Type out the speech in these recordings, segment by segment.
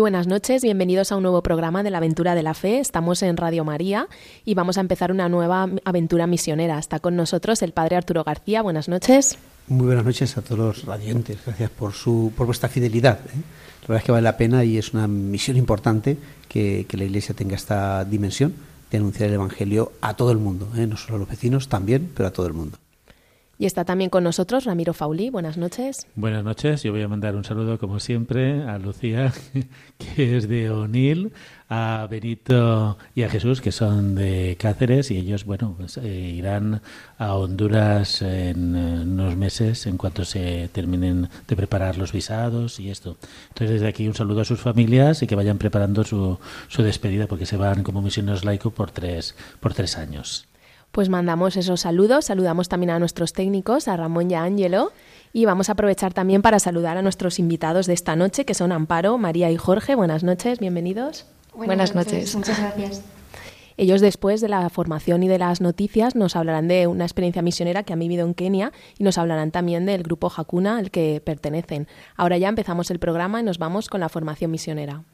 Buenas noches, bienvenidos a un nuevo programa de la Aventura de la Fe. Estamos en Radio María y vamos a empezar una nueva aventura misionera. Está con nosotros el Padre Arturo García. Buenas noches. Muy buenas noches a todos los radiantes. Gracias por, su, por vuestra fidelidad. ¿eh? La verdad es que vale la pena y es una misión importante que, que la Iglesia tenga esta dimensión de anunciar el Evangelio a todo el mundo, ¿eh? no solo a los vecinos, también, pero a todo el mundo. Y está también con nosotros Ramiro Fauli. Buenas noches. Buenas noches. Yo voy a mandar un saludo, como siempre, a Lucía, que es de Onil, a Benito y a Jesús, que son de Cáceres, y ellos, bueno, pues, eh, irán a Honduras en eh, unos meses, en cuanto se terminen de preparar los visados y esto. Entonces, desde aquí un saludo a sus familias y que vayan preparando su, su despedida, porque se van como misioneros laicos por tres, por tres años. Pues mandamos esos saludos, saludamos también a nuestros técnicos, a Ramón y a Ángelo, y vamos a aprovechar también para saludar a nuestros invitados de esta noche, que son Amparo, María y Jorge. Buenas noches, bienvenidos. Buenas, noches. Muchas gracias. Ellos después de la formación y de las noticias nos hablarán de una experiencia misionera que han vivido en Kenia y nos hablarán también del grupo Hakuna al que pertenecen. Ahora ya empezamos el programa y nos vamos con la formación misionera.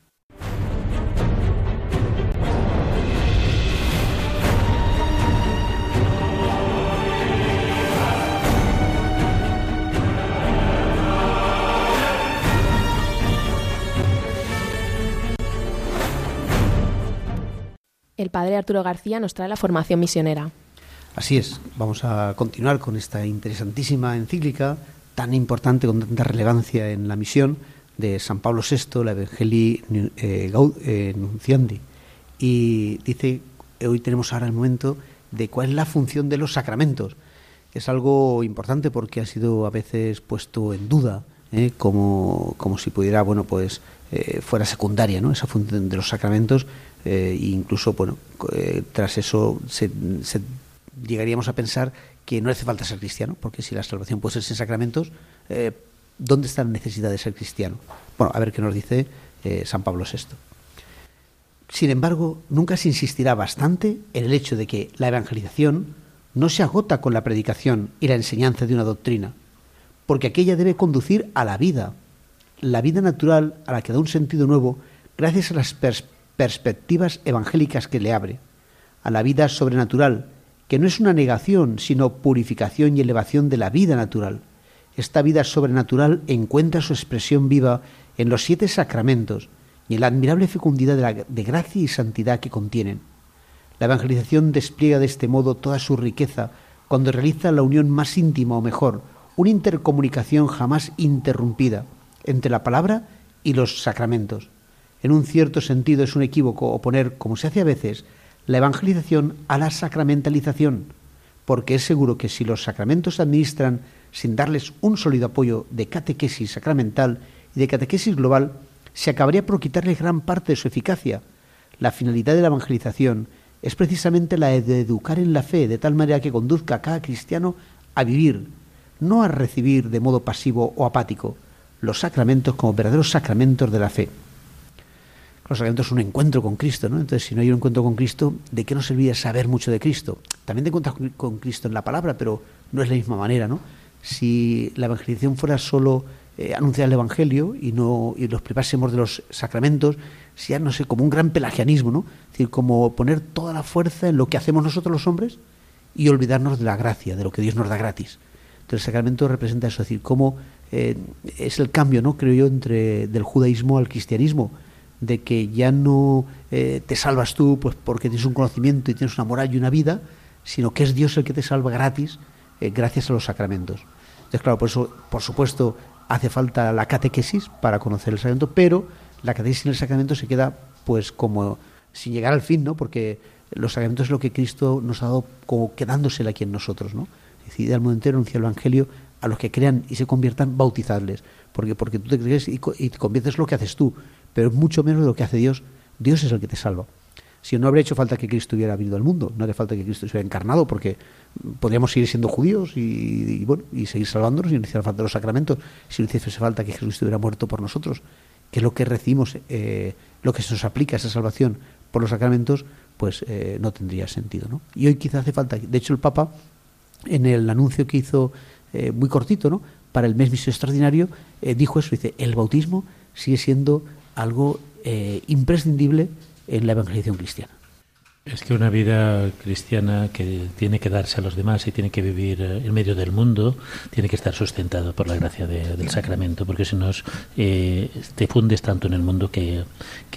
El padre Arturo García nos trae la formación misionera. Así es, vamos a continuar con esta interesantísima encíclica tan importante, con tanta relevancia en la misión de San Pablo VI, la Evangelii eh, eh, Nunciandi. Y dice, hoy tenemos ahora el momento de cuál es la función de los sacramentos. Es algo importante porque ha sido a veces puesto en duda, ¿eh? como, como si pudiera, bueno, pues fuera secundaria, ¿no? Esa función de los sacramentos eh, incluso, bueno, eh, tras eso llegaríamos a pensar que no hace falta ser cristiano, porque si la salvación puede ser sin sacramentos, eh, ¿dónde está la necesidad de ser cristiano? Bueno, a ver qué nos dice San Pablo VI. Sin embargo, nunca se insistirá bastante en el hecho de que la evangelización no se agota con la predicación y la enseñanza de una doctrina, porque aquella debe conducir a la vida, la vida natural a la que da un sentido nuevo gracias a las perspectivas perspectivas evangélicas que le abre, a la vida sobrenatural, que no es una negación, sino purificación y elevación de la vida natural. Esta vida sobrenatural encuentra su expresión viva en los siete sacramentos y en la admirable fecundidad de, gracia y santidad que contienen. La evangelización despliega de este modo toda su riqueza cuando realiza la unión más íntima o mejor, una intercomunicación jamás interrumpida entre la palabra y los sacramentos en un cierto sentido es un equívoco oponer, como se hace a veces, la evangelización a la sacramentalización, porque es seguro que si los sacramentos se administran sin darles un sólido apoyo de catequesis sacramental y de catequesis global, se acabaría por quitarle gran parte de su eficacia. La finalidad de la evangelización es precisamente la de educar en la fe de tal manera que conduzca a cada cristiano a vivir, no a recibir de modo pasivo o apático los sacramentos como verdaderos sacramentos de la fe. Los sacramentos es un encuentro con Cristo, ¿no? Entonces, si no hay un encuentro con Cristo, ¿de qué nos serviría saber mucho de Cristo? También te encuentras con Cristo en la palabra, pero no es la misma manera, ¿no? Si la evangelización fuera solo eh, anunciar el Evangelio y no y los privásemos de los sacramentos, sería, no sé, como un gran pelagianismo, ¿no? Es decir, como poner toda la fuerza en lo que hacemos nosotros los hombres y olvidarnos de la gracia, de lo que Dios nos da gratis. Entonces, el sacramento representa eso, es decir, cómo eh, es el cambio, ¿no? Creo yo, entre del judaísmo al cristianismo de que ya no eh, te salvas tú pues porque tienes un conocimiento y tienes una moral y una vida, sino que es Dios el que te salva gratis eh, gracias a los sacramentos. Entonces, claro, por eso, por supuesto, hace falta la catequesis para conocer el sacramento, pero la catequesis en el sacramento se queda pues como sin llegar al fin, ¿no? Porque los sacramentos es lo que Cristo nos ha dado como quedándosela aquí en nosotros, ¿no? Es decir, al mundo entero anuncia el Evangelio a los que crean y se conviertan, bautizarles. Porque, porque tú te crees y, te conviertes lo que haces tú, pero es mucho menos de lo que hace Dios. Dios es el que te salva. Si no habría hecho falta que Cristo hubiera venido al mundo, no haría falta que Cristo se hubiera encarnado, porque podríamos seguir siendo judíos y, bueno, y seguir salvándonos y no hiciera falta los sacramentos, si no hiciese falta que Jesús hubiera muerto por nosotros, que lo que recibimos, eh, lo que se nos aplica esa salvación por los sacramentos, pues eh, no tendría sentido. ¿no? Y hoy quizá hace falta, de hecho el Papa, en el anuncio que hizo eh, muy cortito, ¿no? para el mes misionero extraordinario, dijo eso, dice, el bautismo sigue siendo algo imprescindible en la evangelización cristiana. Es que una vida cristiana que tiene que darse a los demás y tiene que vivir eh, en medio del mundo, tiene que estar sustentado por la gracia del sacramento, porque si no eh, te fundes tanto en el mundo que,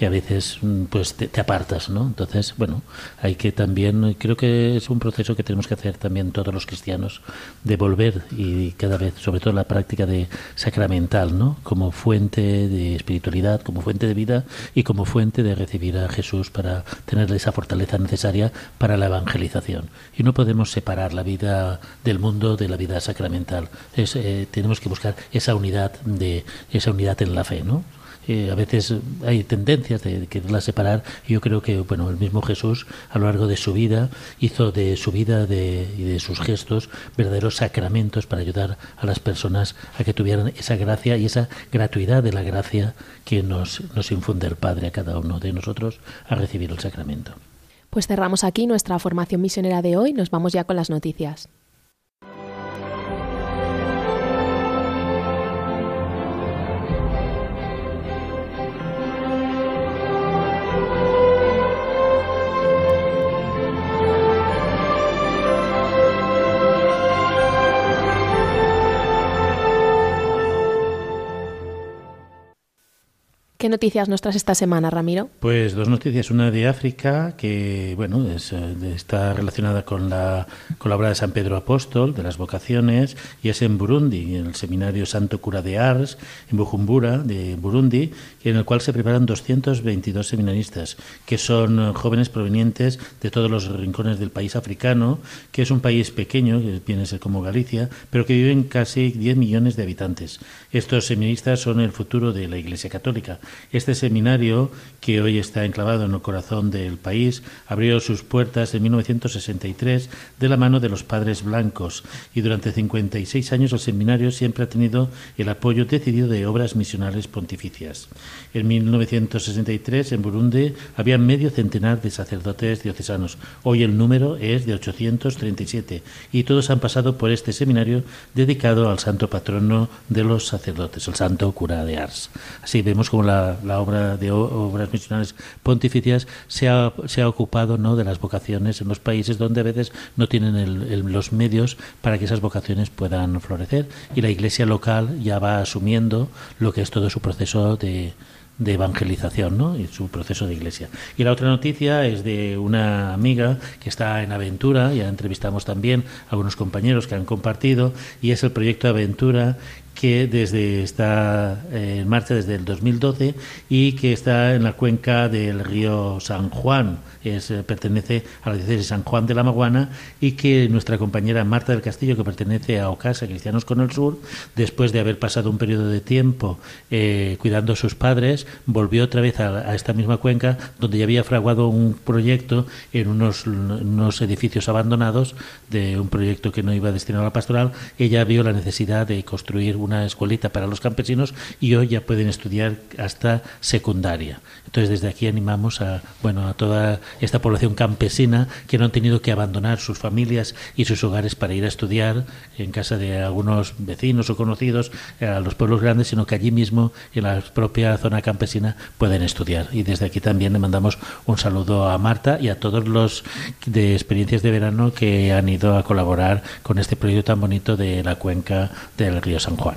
a veces mm, pues te, apartas, ¿no? Entonces, bueno, hay que también, creo que es un proceso que tenemos que hacer también todos los cristianos, de volver y cada vez, sobre todo la práctica de sacramental, ¿no? Como fuente de espiritualidad, como fuente de vida y como fuente de recibir a Jesús para tener esa fortaleza necesaria para la evangelización. Y no podemos separar la vida del mundo de la vida sacramental. Es, eh, tenemos que buscar esa unidad de esa unidad en la fe, ¿no? Eh, a veces hay tendencias de quererla separar yo creo que bueno el mismo Jesús a lo largo de su vida hizo de su vida y de sus gestos verdaderos sacramentos para ayudar a las personas a que tuvieran esa gracia y esa gratuidad de la gracia que nos, nos infunde el Padre a cada uno de nosotros a recibir el sacramento. Pues cerramos aquí nuestra formación misionera de hoy, nos vamos ya con las noticias. ¿Qué noticias nos esta semana, Ramiro? Pues dos noticias. Una de África, que bueno es, eh, está relacionada con la, con la obra de San Pedro Apóstol, de las vocaciones, y es en Burundi, en el Seminario Santo Cura de Ars, en Bujumbura, de Burundi, en el cual se preparan 222 seminaristas, que son jóvenes provenientes de todos los rincones del país africano, que es un país pequeño, que viene a ser como Galicia, pero que viven casi 10 millones de habitantes. Estos seminaristas son el futuro de la Iglesia Católica este seminario, que hoy está enclavado en el corazón del país, abrió sus puertas en 1963 de la mano de los padres blancos y durante 56 años el seminario siempre ha tenido el apoyo decidido de obras misionales pontificias. En 1963 en Burundi había medio centenar de sacerdotes diocesanos. Hoy el número es de 837 y todos han pasado por este seminario dedicado al santo patrono de los sacerdotes, el santo cura de Ars. Así vemos como la la, obra de obras misionales pontificias se ha, se ha ocupado ¿no? de las vocaciones en los países donde a veces no tienen los medios para que esas vocaciones puedan florecer y la iglesia local ya va asumiendo lo que es todo su proceso de, de evangelización ¿no? y su proceso de iglesia. Y la otra noticia es de una amiga que está en Aventura, ya entrevistamos también a algunos compañeros que han compartido, y es el proyecto Aventura que desde está eh, en marcha desde el 2012 y que está en la cuenca del río San Juan, es, eh, pertenece a la diócesis de San Juan de la Maguana y que nuestra compañera Marta del Castillo, que pertenece a Ocasa, Cristianos con el Sur, después de haber pasado un periodo de tiempo eh, cuidando a sus padres, volvió otra vez a, esta misma cuenca donde ya había fraguado un proyecto en unos, unos edificios abandonados de un proyecto que no iba destinado a la pastoral. Ella vio la necesidad de construir un una escuelita para los campesinos y hoy ya pueden estudiar hasta secundaria. Entonces desde aquí animamos a bueno a toda esta población campesina que no han tenido que abandonar sus familias y sus hogares para ir a estudiar en casa de algunos vecinos o conocidos eh, a los pueblos grandes, sino que allí mismo en la propia zona campesina pueden estudiar. Y desde aquí también le mandamos un saludo a Marta y a todos los de experiencias de verano que han ido a colaborar con este proyecto tan bonito de la cuenca del río San Juan.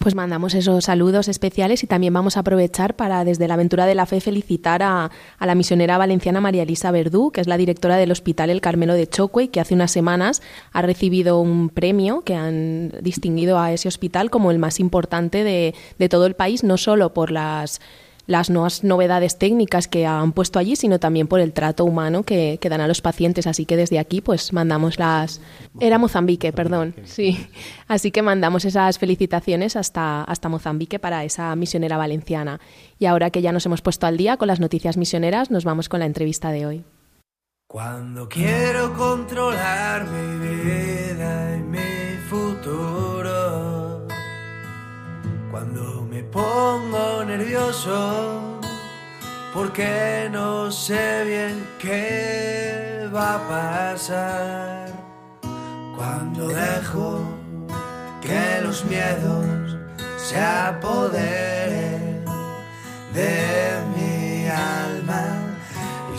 Pues mandamos esos saludos especiales y también vamos a aprovechar para desde la aventura de la fe felicitar a, la misionera valenciana María Elisa Verdú, que es la directora del Hospital El Carmelo de Chocue que hace unas semanas ha recibido un premio que han distinguido a ese hospital como el más importante de todo el país, no solo por las las nuevas novedades técnicas que han puesto allí, sino también por el trato humano que, dan a los pacientes. Así que desde aquí, pues mandamos las. Era Mozambique, perdón. Sí. Así que mandamos esas felicitaciones hasta, hasta Mozambique para esa misionera valenciana. Y ahora que ya nos hemos puesto al día con las noticias misioneras, nos vamos con la entrevista de hoy. Cuando quiero controlar mi vida pongo nervioso, porque no sé bien qué va a pasar, cuando dejo que los miedos se apoderen de mi alma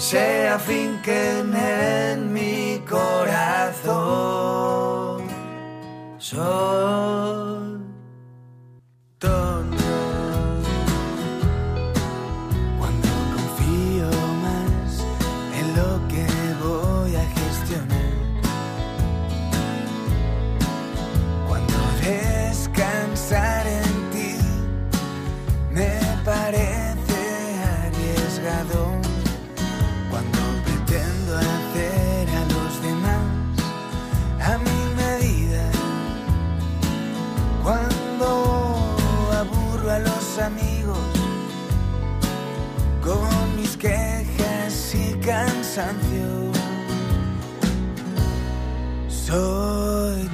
sea finquen en mi corazón. Soy cansancio. Soy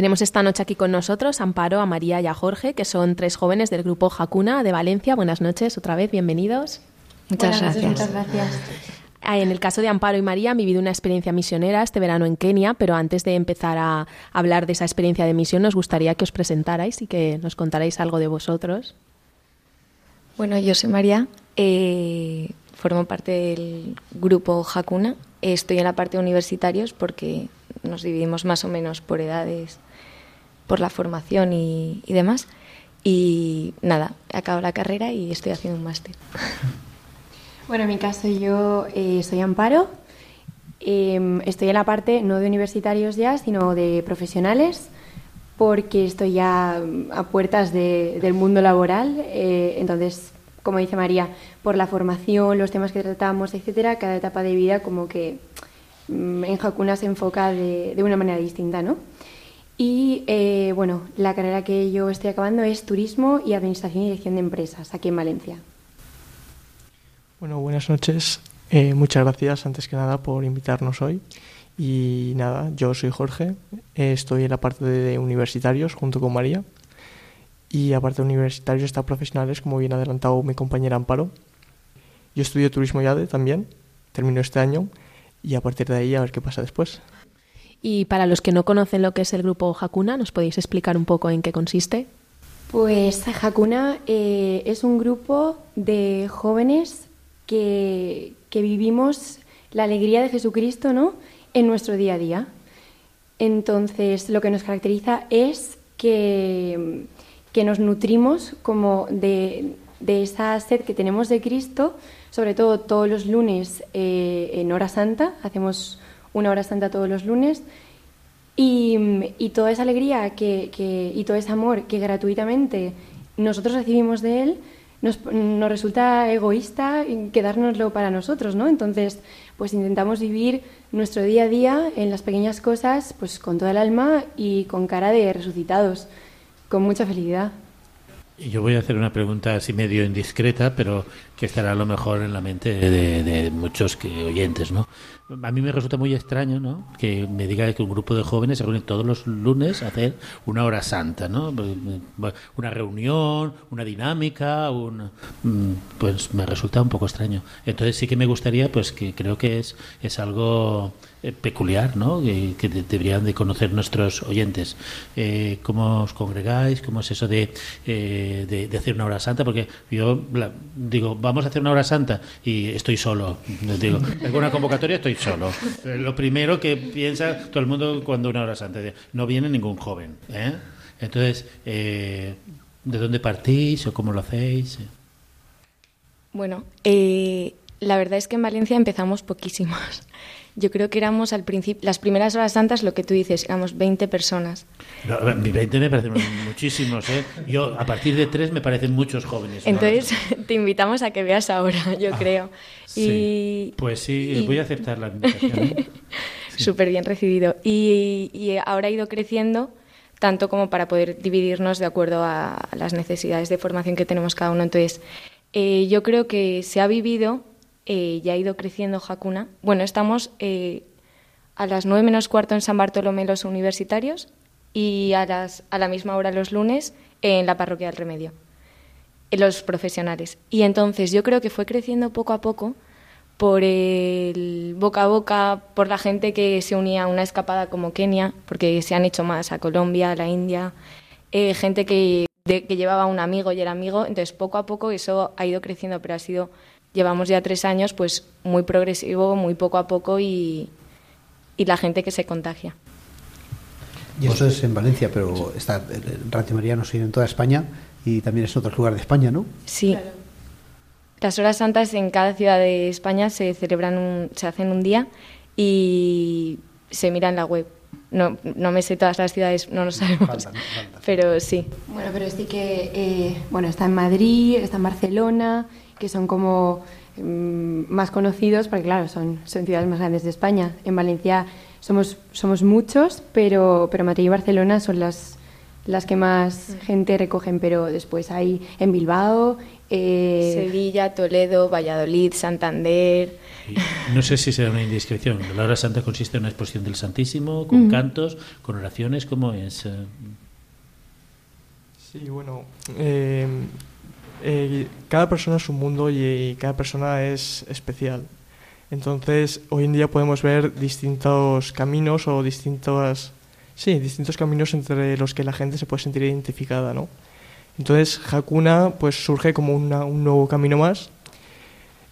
Tenemos esta noche aquí con nosotros a Amparo, a María y a Jorge, que son tres jóvenes del grupo Hakuna de Valencia. Buenas noches, otra vez, bienvenidos. Muchas Buenas noches, gracias. Muchas gracias. Ah, En el caso de Amparo y María han vivido una experiencia misionera este verano en Kenia, pero antes de empezar a hablar de esa experiencia de misión, nos gustaría que os presentarais y que nos contarais algo de vosotros. Bueno, yo soy María, eh, formo parte del grupo Hakuna. Estoy en la parte de universitarios porque nos dividimos más o menos por edades, por la formación y, y demás. Y nada, acabo la carrera y estoy haciendo un máster. Bueno, en mi caso yo eh, soy Amparo. Eh, estoy en la parte no de universitarios ya, sino de profesionales, porque estoy ya mm, a puertas de- del mundo laboral. Eh, entonces, como dice María, por la formación, los temas que tratamos, etcétera, cada etapa de vida como que mm, en Hakuna se enfoca de, de una manera distinta, ¿no? Y eh, bueno, la carrera que yo estoy acabando es Turismo y Administración y Dirección de Empresas, aquí en Valencia. Bueno, buenas noches. Eh, muchas gracias antes que nada por invitarnos hoy. Y nada, yo soy Jorge, eh, estoy en la parte de universitarios junto con María. Y aparte de universitarios está profesionales, como bien adelantado mi compañera Amparo. Yo estudio turismo y ADE también, termino este año y a partir de ahí a ver qué pasa después. Y para los que no conocen lo que es el grupo Hakuna, ¿nos podéis explicar un poco en qué consiste? Pues Hakuna eh, es un grupo de jóvenes que, que vivimos la alegría de Jesucristo ¿no? en nuestro día a día. Entonces, lo que nos caracteriza es que, que nos nutrimos como de, de esa sed que tenemos de Cristo, sobre todo todos los lunes eh, en hora santa, hacemos una hora santa todos los lunes, y, y toda esa alegría que, que- y todo ese amor que gratuitamente nosotros recibimos de Él, nos, nos resulta egoísta quedárnoslo para nosotros, ¿no? Entonces, pues intentamos vivir nuestro día a día en las pequeñas cosas, pues con toda el alma y con cara de resucitados, con mucha felicidad. Yo voy a hacer una pregunta así medio indiscreta, pero que estará a lo mejor en la mente de, de muchos que, oyentes, ¿no? A mí me resulta muy extraño, ¿no? Que me diga que un grupo de jóvenes se reúne todos los lunes a hacer una hora santa, ¿no? Una reunión, una dinámica, un, mm, pues me resulta un poco extraño. Entonces sí que me gustaría, pues que creo que es, es algo eh, peculiar, ¿no? Que, deberían de conocer nuestros oyentes. Eh, ¿Cómo os congregáis? ¿Cómo es eso de, eh, de, hacer una hora santa? Porque yo digo, vamos a hacer una hora santa y estoy solo. Digo, en una convocatoria estoy solo. Lo primero que piensa todo el mundo cuando una hora santa, no viene ningún joven. Entonces, ¿de dónde partís o cómo lo hacéis? Bueno, la verdad es que en Valencia empezamos poquísimos. Yo creo que éramos al principio, las primeras horas santas, lo que tú dices, éramos 20 personas. No, 20 me parecen muchísimos, ¿eh? Yo, a partir de 3 me parecen muchos jóvenes. Entonces, te invitamos a que veas ahora, yo ah, creo. Y, Pues sí, voy a aceptar la invitación. ¿eh? Súper bien recibido. Y, ahora ha ido creciendo tanto como para poder dividirnos de acuerdo a las necesidades de formación que tenemos cada uno. Entonces, eh, yo creo que se ha vivido eh, ya ha ido creciendo Jacuna. Bueno, estamos eh, a las nueve menos cuarto en San Bartolomé los universitarios y a, las, a la misma hora los lunes en la parroquia del Remedio, en los profesionales. Y entonces yo creo que fue creciendo poco a poco por el boca a boca, por la gente que se unía a una escapada como Kenia, porque se han hecho más a Colombia, a la India, eh, gente que, que llevaba un amigo y era amigo, entonces poco a poco eso ha ido creciendo, pero ha sido llevamos ya tres años, pues muy progresivo, muy poco a poco y, y la gente que se contagia. Y eso es en Valencia, pero está, Radio María nos sigue en toda España y también es en otros lugares de España, ¿no? Sí. Las horas santas en cada ciudad de España se celebran, se hacen un día y se mira en la web. No, no me sé todas las ciudades, no lo sabemos, pero sí. Bueno, pero sí que, eh, bueno, está en Madrid, está en Barcelona, que son como mm, más conocidos, porque claro, son, son ciudades más grandes de España. En Valencia somos, somos muchos, pero, pero Madrid y Barcelona son las, las que más gente recogen, pero después hay en Bilbao. Eh... Sevilla, Toledo, Valladolid, Santander. no sé si será una indiscreción. La hora santa consiste en una exposición del Santísimo, con cantos, con oraciones, ¿cómo es? Sí, bueno, eh, eh, cada persona es un mundo y, cada persona es especial. Entonces, hoy en día podemos ver distintos caminos o distintos, sí, distintos caminos entre los que la gente se puede sentir identificada, ¿no? Entonces, Hakuna pues surge como un nuevo camino más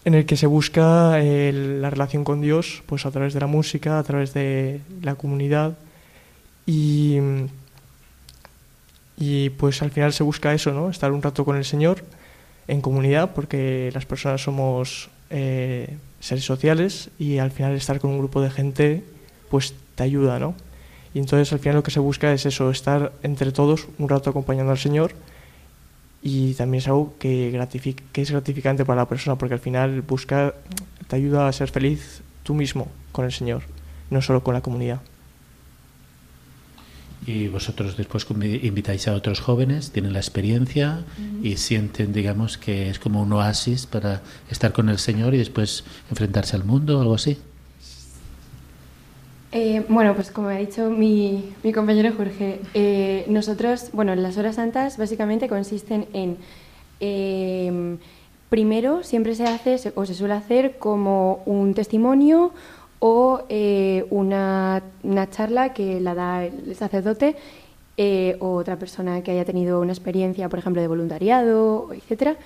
en el que se busca eh, la relación con Dios pues a través de la música, a través de la comunidad y, y pues al final se busca eso, ¿no? Estar un rato con el Señor en comunidad, porque las personas somos eh, seres sociales y al final estar con un grupo de gente pues te ayuda, ¿no? Y entonces al final lo que se busca es eso, estar entre todos un rato acompañando al Señor y también es algo que, que es gratificante para la persona porque al final busca, te ayuda a ser feliz tú mismo con el Señor, no solo con la comunidad y vosotros después invitáis a otros jóvenes, tienen la experiencia y sienten, digamos, que es como un oasis para estar con el Señor y después enfrentarse al mundo o algo así. Eh, bueno, pues como ha dicho mi, mi compañero Jorge, eh, nosotros, bueno, las horas santas básicamente consisten en, em, primero, siempre se hace o se suele hacer como un testimonio o eh, una, una, charla que la da el sacerdote eh, o otra persona que haya tenido una experiencia, por ejemplo, de voluntariado, etcétera,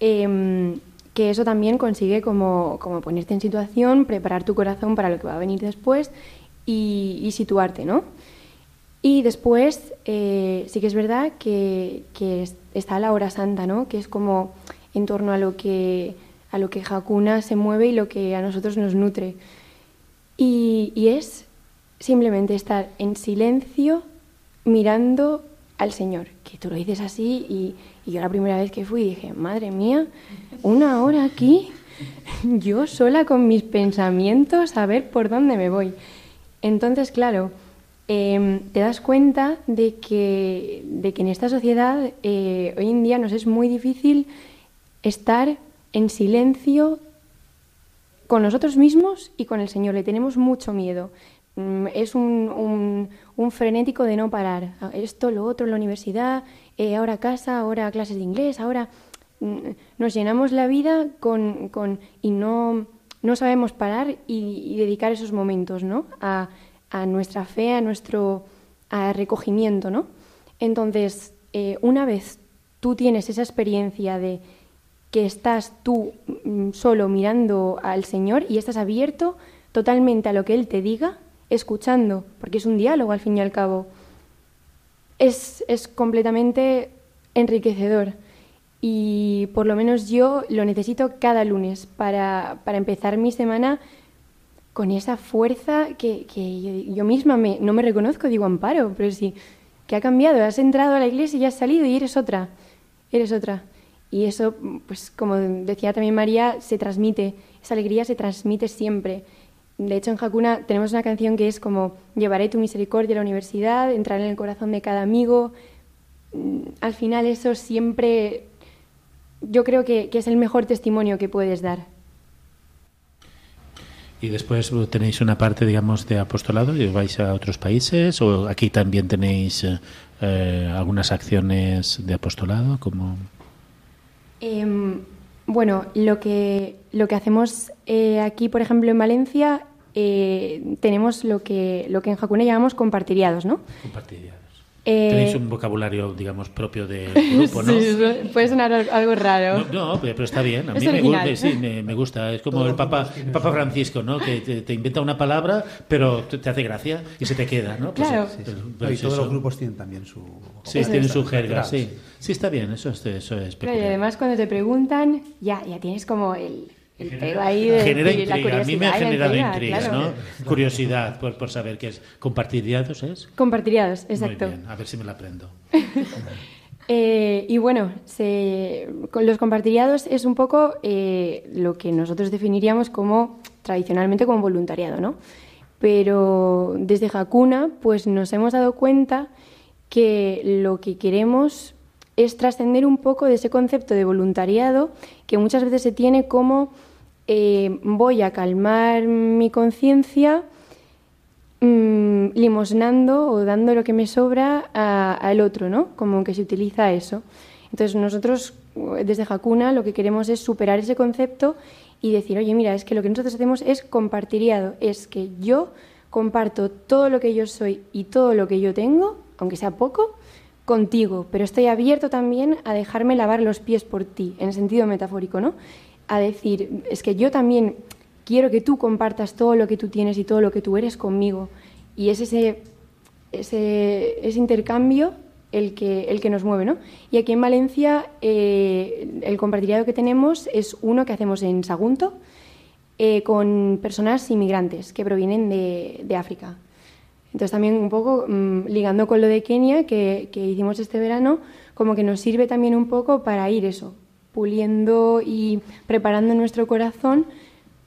em, que eso también consigue como, como, ponerte en situación, preparar tu corazón para lo que va a venir después y, situarte, ¿no? Y después eh, sí que es verdad que, que, está la hora santa, ¿no? Que es como en torno a lo que a lo que Hakuna se mueve y lo que a nosotros nos nutre. Y, es simplemente estar en silencio mirando al Señor, que tú lo dices así y, yo la primera vez que fui dije, madre mía, una hora aquí, yo sola con mis pensamientos a ver por dónde me voy. Entonces, claro, em, te das cuenta de que, de que en esta sociedad eh, hoy en día nos es muy difícil estar en silencio con nosotros mismos y con el Señor. Le tenemos mucho miedo. Mm, es un, un, frenético de no parar. Esto, lo otro, la universidad, eh, ahora casa, ahora clases de inglés, ahora mm, nos llenamos la vida con, con y no, no sabemos parar y, dedicar esos momentos ¿no? a, a, nuestra fe, a nuestro a recogimiento. ¿no? Entonces, eh, una vez tú tienes esa experiencia de que estás tú mm, solo mirando al Señor y estás abierto totalmente a lo que Él te diga, escuchando, porque es un diálogo al fin y al cabo, es, es completamente enriquecedor. Y por lo menos yo lo necesito cada lunes para, para empezar mi semana con esa fuerza que, que yo, misma me, no me reconozco, digo, amparo, pero sí, que ha cambiado, has entrado a la iglesia y has salido y eres otra, eres otra. Y eso, pues como decía también María, se transmite, esa alegría se transmite siempre. De hecho, en Hakuna tenemos una canción que es como Llevaré tu misericordia a la universidad, entrar en el corazón de cada amigo. Mm, al final eso siempre, yo creo que, que es el mejor testimonio que puedes dar. Y después tenéis una parte, digamos, de apostolado y vais a otros países o aquí también tenéis eh, algunas acciones de apostolado como em, bueno lo que lo que hacemos eh, aquí por ejemplo en Valencia eh, tenemos lo que lo que en Jacuna llamamos compartiriados no compartiriados eh, Tenéis un vocabulario, digamos, propio del grupo, ¿no? sí, puede sonar algo raro. No, pero está bien. A mí me, gusta, sí, me, gusta. Es como el Papa, el Papa Francisco, ¿no? Que te, inventa una palabra, pero te, hace gracia y se te queda, ¿no? Pues claro. y todos los grupos tienen también su... Sí, tienen su jerga, sí. Sí, está bien, eso, eso es peculiar. y además cuando te preguntan, ya, ya tienes como el el ahí de, genera intriga. A mí me ha generado intriga, ¿no? Curiosidad por, por, saber qué es. ¿Compartiriados es? Compartiriados, exacto. Muy bien, a ver si me lo aprendo. eh, y bueno, se, con los compartiriados es un poco eh, lo que nosotros definiríamos como tradicionalmente como voluntariado, ¿no? Pero desde Hakuna, pues nos hemos dado cuenta que lo que queremos es trascender un poco de ese concepto de voluntariado que muchas veces se tiene como eh, voy a calmar mi conciencia mm, limosnando o dando lo que me sobra al otro, ¿no? Como que se utiliza eso. Entonces nosotros desde Hakuna lo que queremos es superar ese concepto y decir, oye, mira, es que lo que nosotros hacemos es compartiriado, es que yo comparto todo lo que yo soy y todo lo que yo tengo, aunque sea poco, contigo, pero estoy abierto también a dejarme lavar los pies por ti, en sentido metafórico, ¿no? A decir, es que yo también quiero que tú compartas todo lo que tú tienes y todo lo que tú eres conmigo. Y es ese, ese, ese intercambio el que, el que nos mueve. ¿no? Y aquí en Valencia eh, el compartiriado que tenemos es uno que hacemos en Sagunto eh, con personas inmigrantes que provienen de, de, África. Entonces también un poco mm, ligando con lo de Kenia que, que hicimos este verano, como que nos sirve también un poco para ir eso, puliendo y preparando nuestro corazón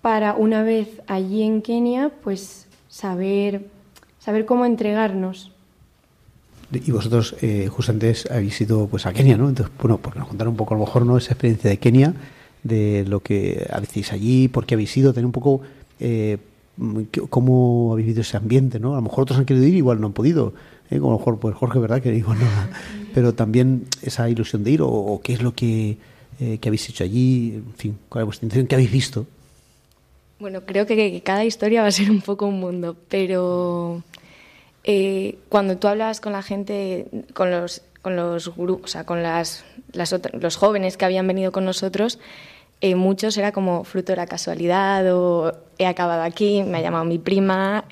para una vez allí en Kenia, pues saber, saber cómo entregarnos. Y vosotros, eh, justo antes, habéis ido pues, a Kenia, ¿no? Entonces, bueno, por contar un poco a lo mejor no esa experiencia de Kenia, de lo que habéis allí, por qué habéis ido, tener un poco eh, cómo habéis vivido ese ambiente, ¿no? A lo mejor otros han querido ir, igual no han podido, ¿eh? como a lo mejor pues Jorge, ¿verdad? Que igual no, pero también esa ilusión de ir o qué es lo que eh, qué habéis hecho allí, en fin, cuál es vuestra intención, qué habéis visto. Bueno, creo que, cada historia va a ser un poco un mundo, pero eh, cuando tú hablas con la gente, con los, con los grupos, o sea, con las, los jóvenes que habían venido con nosotros, eh, muchos era como fruto de la casualidad o he acabado aquí, me ha llamado mi prima,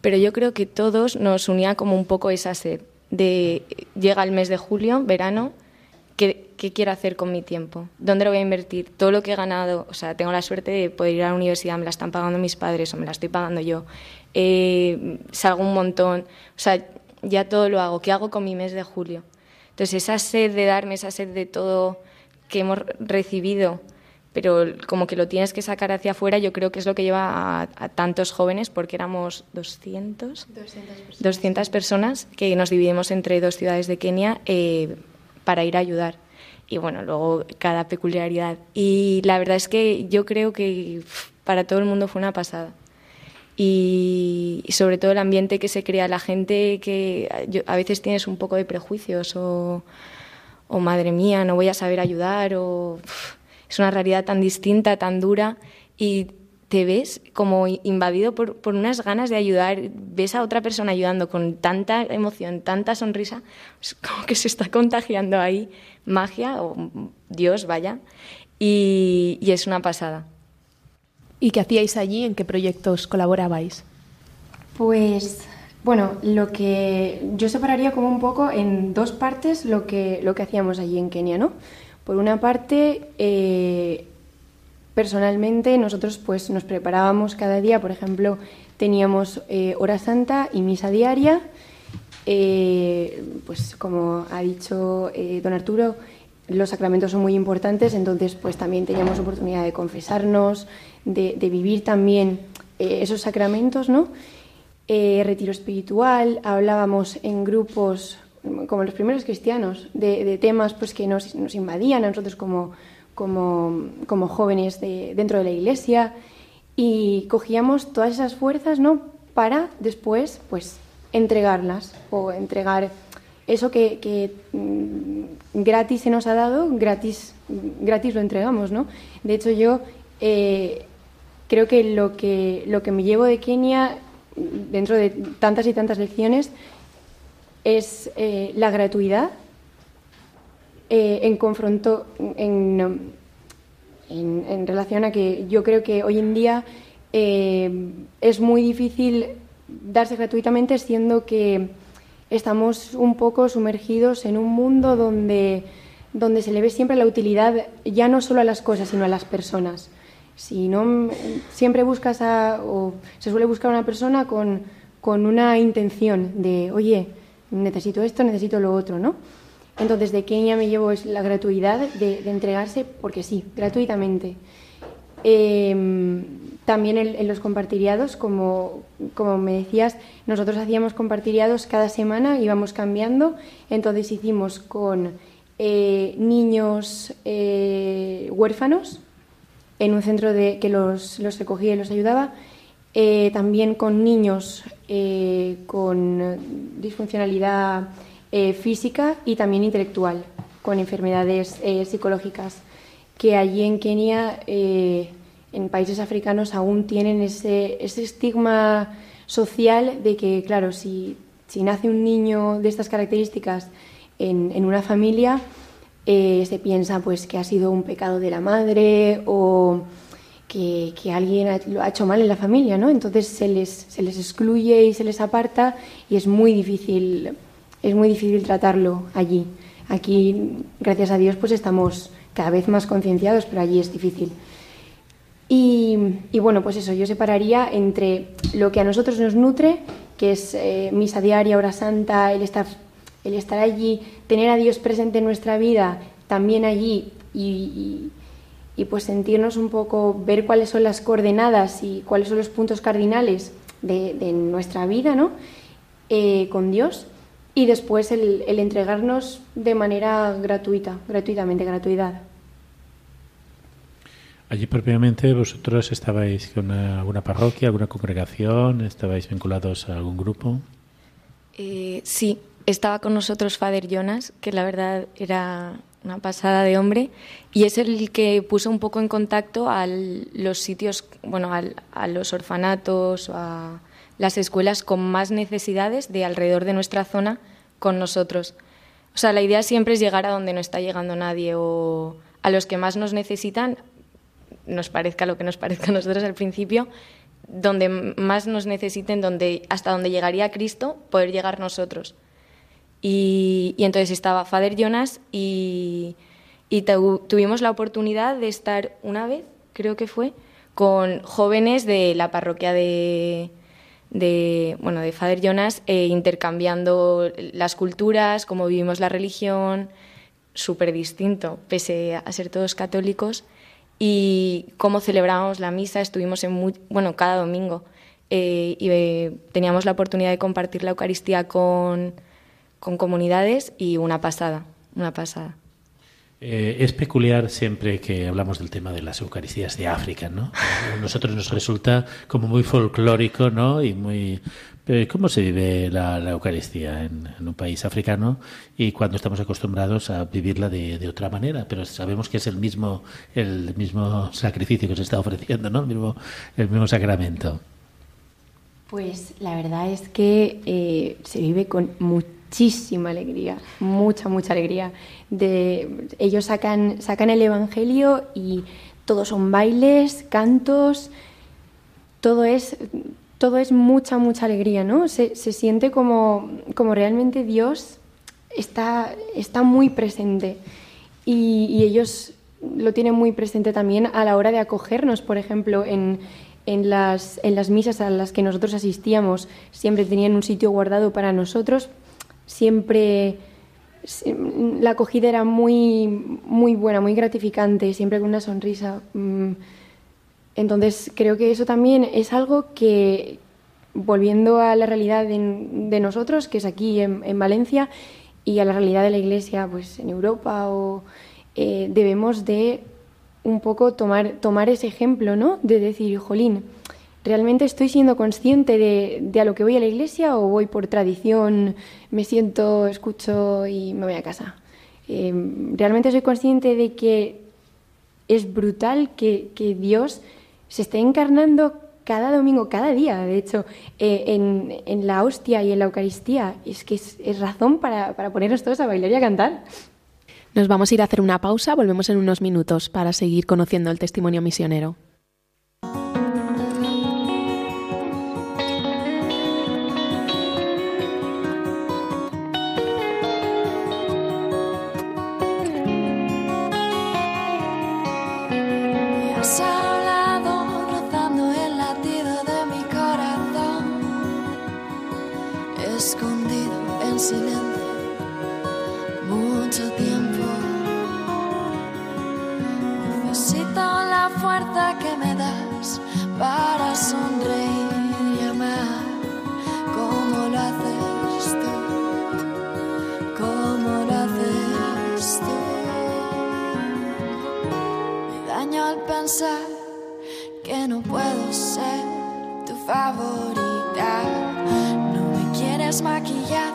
pero yo creo que todos nos unía como un poco esa sed de llega el mes de julio, verano, ¿qué, quiero hacer con mi tiempo? ¿Dónde lo voy a invertir? Todo lo que he ganado, o sea, tengo la suerte de poder ir a la universidad, me la están pagando mis padres o me la estoy pagando yo. Eh, salgo un montón, o sea, ya todo lo hago. ¿Qué hago con mi mes de julio? Entonces, esa sed de darme, esa sed de todo que hemos recibido, pero como que lo tienes que sacar hacia afuera, yo creo que es lo que lleva a, tantos jóvenes, porque éramos 200, 200 personas. que nos dividimos entre dos ciudades de Kenia. Eh, para ir a ayudar. Y bueno, luego cada peculiaridad. Y la verdad es que yo creo que para todo el mundo fue una pasada. Y, sobre todo el ambiente que se crea, la gente que a veces tienes un poco de prejuicios o, o madre mía, no voy a saber ayudar o es una realidad tan distinta, tan dura y te ves como invadido por, por, unas ganas de ayudar, ves a otra persona ayudando con tanta emoción, tanta sonrisa, es como que se está contagiando ahí magia o Dios, vaya, y, y es una pasada. ¿Y qué hacíais allí? ¿En qué proyectos colaborabais? Pues bueno, lo que yo separaría como un poco en dos partes lo que, lo que hacíamos allí en Kenia, ¿no? Por una parte, eh, personalmente nosotros pues nos preparábamos cada día, por ejemplo, teníamos eh, hora santa y misa diaria. Eh, pues como ha dicho eh, don Arturo, los sacramentos son muy importantes, entonces pues también teníamos oportunidad de confesarnos, de, vivir también esos sacramentos, ¿no? retiro espiritual, hablábamos en grupos como los primeros cristianos de, temas pues que nos, nos invadían a nosotros como como, como jóvenes de, dentro de la iglesia y cogíamos todas esas fuerzas ¿no? para después pues entregarlas o entregar eso que, que mm, gratis se nos ha dado, gratis, gratis lo entregamos. ¿no? De hecho yo eh, creo que lo, que lo que me llevo de Kenia dentro de tantas y tantas lecciones es eh, la gratuidad eh, en confronto, en, en, relación a que yo creo que hoy en día eh, es muy difícil darse gratuitamente, siendo que estamos un poco sumergidos en un mundo donde, donde se le ve siempre la utilidad ya no solo a las cosas, sino a las personas. Si no, siempre buscas a, o se suele buscar a una persona con, con una intención de, oye, necesito esto, necesito lo otro, ¿no? Entonces, de Kenia me llevo la gratuidad de, entregarse, porque sí, gratuitamente. Em, también en, los compartiriados, como, como me decías, nosotros hacíamos compartiriados cada semana, íbamos cambiando. Entonces hicimos con eh, niños eh, huérfanos en un centro de, que los, los recogía y los ayudaba. Eh, también con niños con disfuncionalidad eh, física y también intelectual, con enfermedades eh, psicológicas, que allí en Kenia, eh, en países africanos, aún tienen ese, ese estigma social de que, claro, si, si, nace un niño de estas características en, en una familia, se piensa pues que ha sido un pecado de la madre o que, que, alguien lo ha hecho mal en la familia, ¿no? Entonces se les, se les excluye y se les aparta y es muy difícil es muy difícil tratarlo allí. Aquí, gracias a Dios, pues estamos cada vez más concienciados, pero allí es difícil. Y, bueno, pues eso, yo separaría entre lo que a nosotros nos nutre, que es eh, misa diaria, hora santa, el estar, el estar allí, tener a Dios presente en nuestra vida, también allí, y, pues sentirnos un poco, ver cuáles son las coordenadas y cuáles son los puntos cardinales de, nuestra vida, ¿no? Eh, con Dios y después el, entregarnos de manera gratuita, gratuitamente, gratuidad. Allí propiamente vosotros estabais con alguna parroquia, alguna congregación, estabais vinculados a algún grupo. Eh, sí, estaba con nosotros Father Jonas, que la verdad era una pasada de hombre, y es el que puso un poco en contacto a los sitios, bueno, a los orfanatos, a las escuelas con más necesidades de alrededor de nuestra zona con nosotros. O sea, la idea siempre es llegar a donde no está llegando nadie o a los que más nos necesitan, nos parezca lo que nos parezca a nosotros al principio, donde más nos necesiten, donde, hasta donde llegaría Cristo, poder llegar nosotros. Y, entonces estaba Father Jonas y, y tuvimos la oportunidad de estar una vez, creo que fue, con jóvenes de la parroquia de, de, bueno, de Father Jonas eh, intercambiando las culturas, cómo vivimos la religión, súper distinto, pese a ser todos católicos, y cómo celebrábamos la misa. Estuvimos en, bueno, cada domingo eh, y eh, teníamos la oportunidad de compartir la Eucaristía con, con comunidades y una pasada, una pasada. Eh, es peculiar siempre que hablamos del tema de las Eucaristías de África, ¿no? A nosotros nos resulta como muy folclórico, ¿no? Y muy... eh, ¿Cómo se vive la, Eucaristía en, un país africano y cuando estamos acostumbrados a vivirla de, otra manera? Pero sabemos que es el mismo, el mismo sacrificio que se está ofreciendo, ¿no? El mismo, sacramento. Pues la verdad es que eh, se vive con muchísima alegría, mucha, mucha alegría. De, ellos sacan, sacan el Evangelio y todos son bailes, cantos, todo es, todo es mucha, mucha alegría, ¿no? Se, se siente como, como realmente Dios está, está muy presente y, ellos lo tienen muy presente también a la hora de acogernos, por ejemplo, en, en las, en las misas a las que nosotros asistíamos siempre tenían un sitio guardado para nosotros, siempre la acogida era muy, muy buena, muy gratificante, siempre con una sonrisa. Mm, Entonces creo que eso también es algo que, volviendo a la realidad de, nosotros, que es aquí en, en, Valencia, y a la realidad de la Iglesia pues, en Europa, o, eh, debemos de un poco tomar, tomar ese ejemplo, ¿no? De decir, jolín, ¿realmente estoy siendo consciente de, de, a lo que voy a la iglesia o voy por tradición, me siento, escucho y me voy a casa? Eh, ¿Realmente soy consciente de que es brutal que, que, Dios se esté encarnando cada domingo, cada día? De hecho, eh, en, en, la hostia y en la Eucaristía es que es, es razón para, para ponernos todos a bailar y a cantar. Nos vamos a ir a hacer una pausa, volvemos en unos minutos para seguir conociendo el testimonio misionero. Que no puedo ser tu favorita. No me quieres maquillar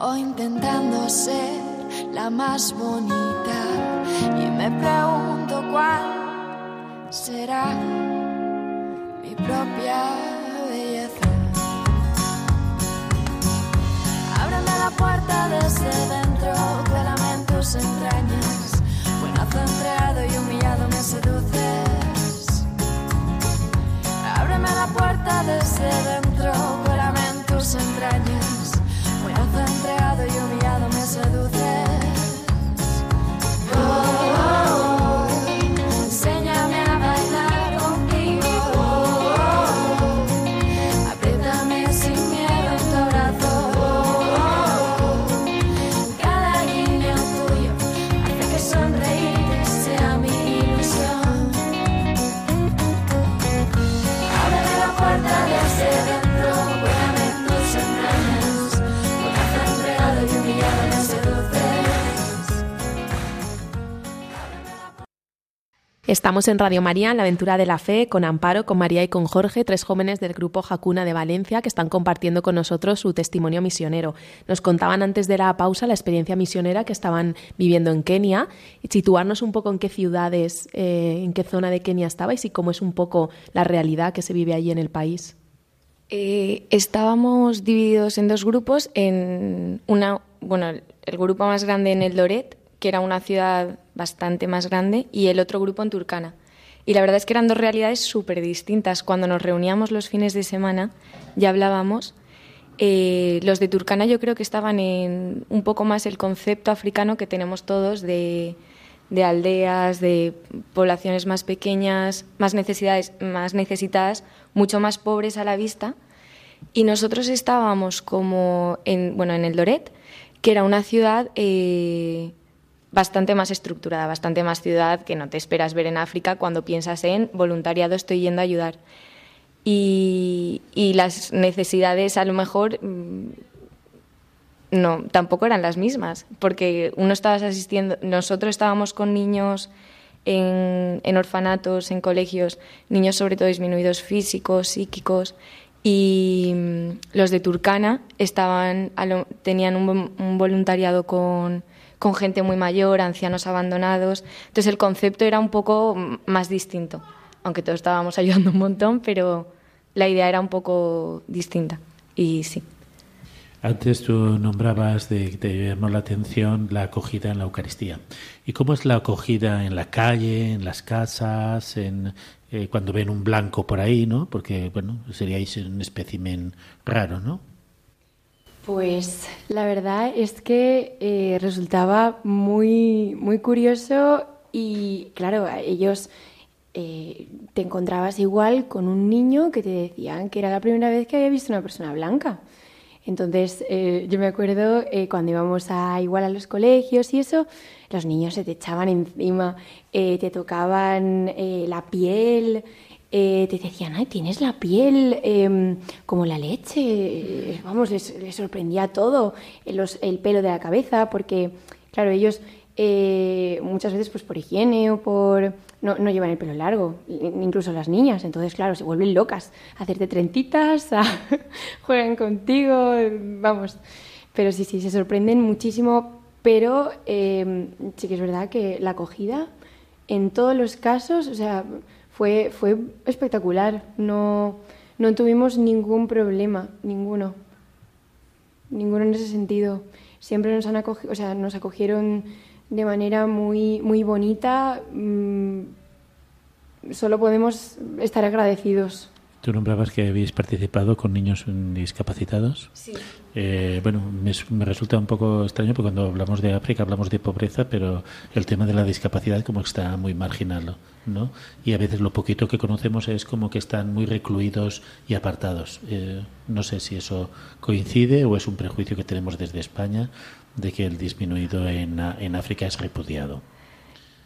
o intentando ser la más bonita. Y me pregunto cuál será mi propia belleza. Ábreme la puerta desde dentro, Estamos en Radio María, en la aventura de la fe, con Amparo, con María y con Jorge, tres jóvenes del grupo Jacuna de Valencia que están compartiendo con nosotros su testimonio misionero. Nos contaban antes de la pausa la experiencia misionera que estaban viviendo en Kenia y situarnos un poco en qué ciudades, eh, en qué zona de Kenia estabais y cómo es un poco la realidad que se vive allí en el país. Eh, estábamos divididos en dos grupos, en una, bueno, el grupo más grande en el Loret, que era una ciudad bastante más grande, y el otro grupo en Turcana. Y la verdad es que eran dos realidades súper distintas. Cuando nos reuníamos los fines de semana, ya hablábamos. Eh, los de Turcana yo creo que estaban en un poco más el concepto africano que tenemos todos de, de aldeas, de poblaciones más pequeñas, más, necesidades, más necesitadas, mucho más pobres a la vista. Y nosotros estábamos como en, bueno, en el Doret, que era una ciudad eh, bastante más estructurada, bastante más ciudad que no te esperas ver en África cuando piensas en voluntariado, estoy yendo a ayudar. Y, las necesidades a lo mejor no, tampoco eran las mismas, porque uno estabas asistiendo, nosotros estábamos con niños en, en orfanatos, en colegios, niños sobre todo disminuidos físicos, psíquicos, y mm, los de Turcana estaban, tenían un, un voluntariado con, con gente muy mayor, ancianos abandonados. Entonces el concepto era un poco más distinto, aunque todos estábamos ayudando un montón, pero la idea era un poco distinta. Y sí. Antes tú nombrabas de te llamó la atención la acogida en la Eucaristía. ¿Y cómo es la acogida en la calle, en las casas, en eh, cuando ven un blanco por ahí, ¿no? Porque bueno, seríais un espécimen raro, ¿no? Pues la verdad es que eh, resultaba muy, muy curioso y claro, ellos eh, te encontrabas igual con un niño que te decían que era la primera vez que había visto una persona blanca. Entonces, eh, yo me acuerdo cuando íbamos a igual a los colegios y eso, los niños se te echaban encima, te tocaban la piel, eh, te decían, ay, tienes la piel em, como la leche. Vamos, les, les sorprendía todo, eh, el pelo de la cabeza, porque, claro, ellos eh, muchas veces pues por higiene o por... No, no llevan el pelo largo, incluso las niñas, entonces, claro, se vuelven locas a hacerte trentitas, a- juegan contigo, vamos. Pero sí, sí, se sorprenden muchísimo, pero eh, sí que es verdad que la acogida en todos los casos, o sea, fue, fue espectacular. No, no tuvimos ningún problema, ninguno. Ninguno en ese sentido. Siempre nos han acogido, o sea, nos acogieron de manera muy, muy bonita. mm, solo podemos estar agradecidos. Tú nombrabas que habéis participado con niños discapacitados. Sí. Eh, bueno, me, me resulta un poco extraño porque cuando hablamos de África hablamos de pobreza, pero el tema de la discapacidad como que está muy marginal, ¿no? Y a veces lo poquito que conocemos es como que están muy recluidos y apartados. Eh, no sé si eso coincide o es un prejuicio que tenemos desde España de que el disminuido en, en África es repudiado.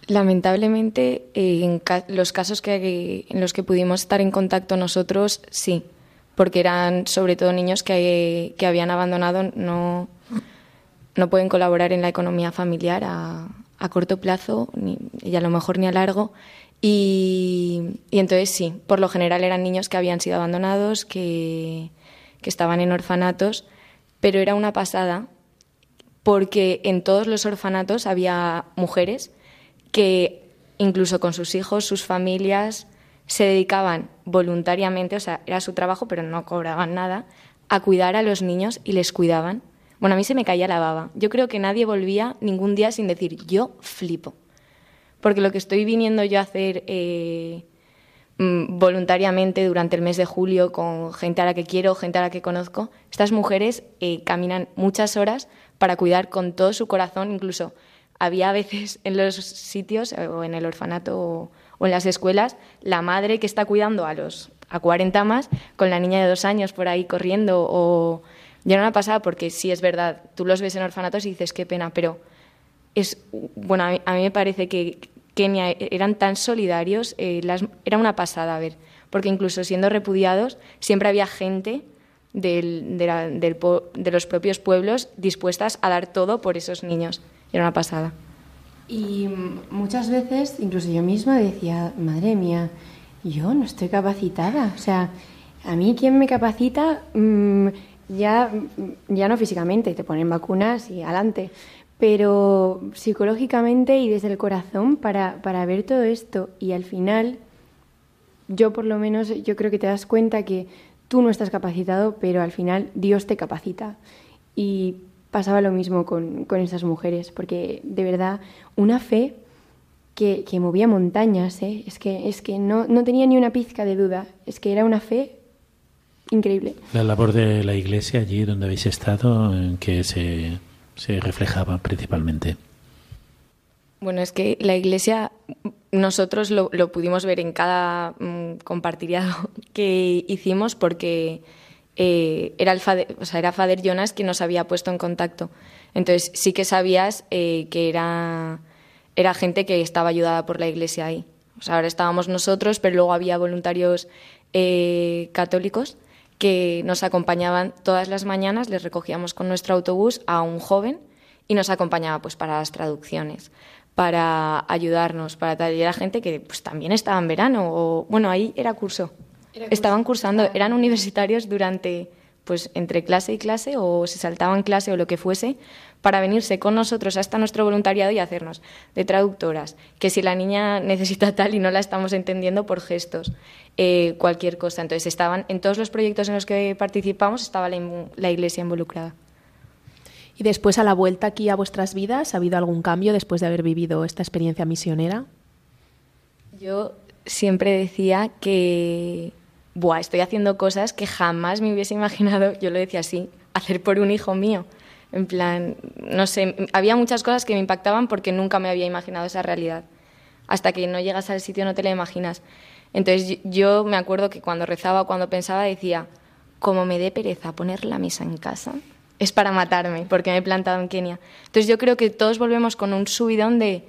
Lamentablemente, eh, en ca- los casos que, en los que pudimos estar en contacto nosotros, sí, porque eran sobre todo niños que, que habían abandonado, no, no pueden colaborar en la economía familiar a, a corto plazo ni, y a lo mejor ni a largo. Y, y entonces sí, por lo general eran niños que habían sido abandonados, que, que estaban en orfanatos, pero era una pasada porque en todos los orfanatos había mujeres que incluso con sus hijos, sus familias, se dedicaban voluntariamente, o sea, era su trabajo, pero no cobraban nada, a cuidar a los niños y les cuidaban. Bueno, a mí se me caía la baba. Yo creo que nadie volvía ningún día sin decir, yo flipo. Porque lo que estoy viniendo yo a hacer eh, mm, voluntariamente durante el mes de julio con gente a la que quiero, gente a la que conozco, estas mujeres eh, caminan muchas horas para cuidar con todo su corazón, incluso había a veces en los sitios eh, o en el orfanato o, en las escuelas la madre que está cuidando a los a 40 más con la niña de dos años por ahí corriendo o ya no me pasaba porque sí es verdad tú los ves en orfanatos y dices qué pena pero es bueno a mí, me parece que Kenia eran tan solidarios eh, era una pasada a ver porque incluso siendo repudiados siempre había gente del- de, la- del de los propios pueblos dispuestas a dar todo por esos niños era una pasada Y muchas veces, incluso yo misma decía, madre mía, yo no estoy capacitada. O sea, a mí quien me capacita, mm, ya, mm, ya no físicamente, te ponen vacunas y adelante, pero psicológicamente y desde el corazón para, para ver todo esto. Y al final, yo por lo menos, yo creo que te das cuenta que tú no estás capacitado, pero al final Dios te capacita. Y pasaba lo mismo con, con esas mujeres, porque de verdad, una fe que, que movía montañas, ¿eh? es que, es que no, no tenía ni una pizca de duda, es que era una fe increíble. La labor de la iglesia allí donde habéis estado, en que se, se reflejaba principalmente. Bueno, es que la iglesia, nosotros lo, lo pudimos ver en cada mm, compartiriado que hicimos porque eh, era, el Fader, o sea, era Fader Jonas quien nos había puesto en contacto. Entonces sí que sabías eh, que era, era gente que estaba ayudada por la iglesia ahí. Ahora estábamos nosotros, pero luego había voluntarios eh, católicos que nos acompañaban todas las mañanas, les recogíamos con nuestro autobús a un joven y nos acompañaba pues para las traducciones, para ayudarnos, para tal. Y era gente que pues también estaba en verano, o bueno, ahí era curso. Estaban cursando, eran universitarios durante pues entre clase y clase o se saltaban clase o lo que fuese para venirse con nosotros hasta nuestro voluntariado y hacernos de traductoras, que si la niña necesita tal y no la estamos entendiendo por gestos, eh, cualquier cosa. Entonces estaban en todos los proyectos en los que participamos estaba la, la iglesia involucrada. Y después a la vuelta aquí a vuestras vidas, ¿ha habido algún cambio después de haber vivido esta experiencia misionera? Yo siempre decía que Buah, estoy haciendo cosas que jamás me hubiese imaginado, yo lo decía así, hacer por un hijo mío. En plan, no sé, había muchas cosas que me impactaban porque nunca me había imaginado esa realidad. Hasta que no llegas al sitio no te la imaginas. Entonces yo me acuerdo que cuando rezaba, cuando pensaba, decía, como me dé pereza poner la mesa en casa, es para matarme, porque me he plantado en Kenia. Entonces yo creo que todos volvemos con un subidón de,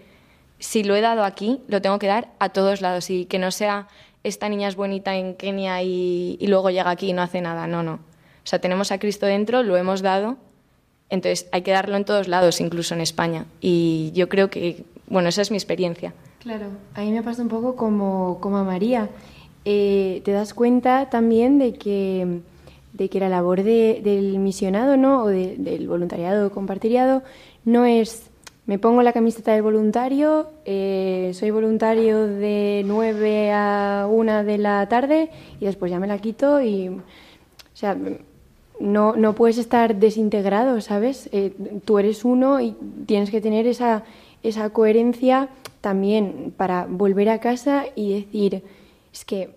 si lo he dado aquí, lo tengo que dar a todos lados y que no sea esta niña es bonita en Kenia y, luego llega aquí y no hace nada. No, no. O sea, tenemos a Cristo dentro, lo hemos dado, entonces hay que darlo en todos lados, incluso en España. Y yo creo que, bueno, esa es mi experiencia. Claro, a mí me pasa un poco como, como a María. Eh, te das cuenta también de que, de que la labor del misionado ¿no? o del voluntariado compartiriado no es me pongo la camiseta del voluntario, eh, soy voluntario de 9 a 1 de la tarde y después ya me la quito y, o sea, no, no puedes estar desintegrado, ¿sabes? Eh, tú eres uno y tienes que tener esa, esa coherencia también para volver a casa y decir, es que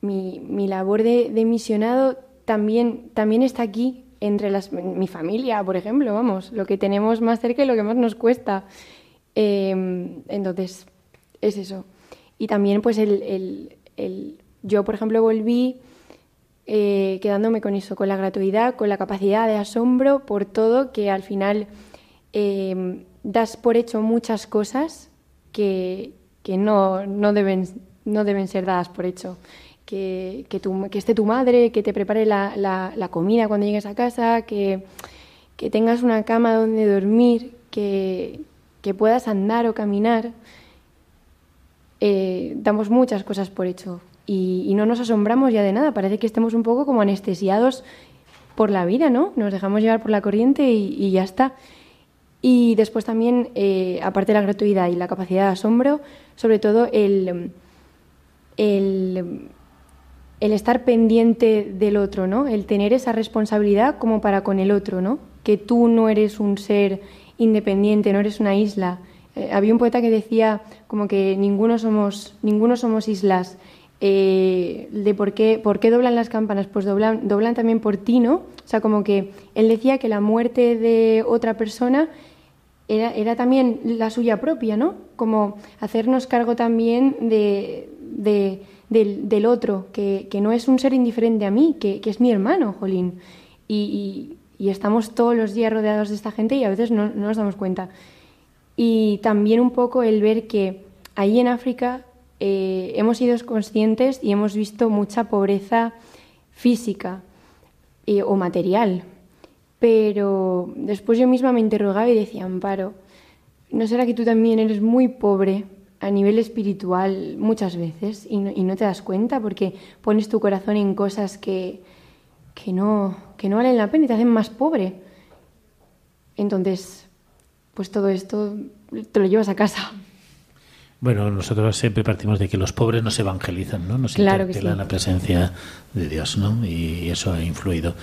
mi, mi labor de, de misionado también, también está aquí, entre las, mi familia, por ejemplo, vamos, lo que tenemos más cerca y lo que más nos cuesta. Em, entonces, es eso. Y también, pues, el, el, el yo, por ejemplo, volví eh, quedándome con eso, con la gratuidad, con la capacidad de asombro por todo, que al final em, das por hecho muchas cosas que, que no, no, deben, no deben ser dadas por hecho que, que, esté tu madre, que te prepare la, la, comida cuando llegues a casa, que, tengas una cama donde dormir, que, puedas andar o caminar. Eh, damos muchas cosas por hecho y, no nos asombramos ya de nada. Parece que estemos un poco como anestesiados por la vida, ¿no? Nos dejamos llevar por la corriente y, y ya está. Y después también, eh, aparte de la gratuidad y la capacidad de asombro, sobre todo el, el el estar pendiente del otro, ¿no? El tener esa responsabilidad como para con el otro, ¿no? Que tú no eres un ser independiente, no eres una isla. Eh, había un poeta que decía como que ninguno somos, ninguno somos islas. Eh, de por qué, por qué doblan las campanas, pues doblan, doblan también por ti, ¿no? O sea, como que él decía que la muerte de otra persona era, era también la suya propia, ¿no? Como hacernos cargo también de, de del, otro, que, que, no es un ser indiferente a mí, que, que es mi hermano, Jolín. Y, y, estamos todos los días rodeados de esta gente y a veces no, no, nos damos cuenta. Y también un poco el ver que ahí en África eh, hemos sido conscientes y hemos visto mucha pobreza física eh, o material. Pero después yo misma me interrogaba y decía, Amparo, ¿no será que tú también eres muy pobre a nivel espiritual muchas veces y no, y no, te das cuenta porque pones tu corazón en cosas que, que, no, que no valen la pena y te hacen más pobre. Entonces, pues todo esto te lo llevas a casa. Bueno, nosotros siempre partimos de que los pobres no se evangelizan, ¿no? No se claro sí. la presencia de Dios, ¿no? Y eso ha influido.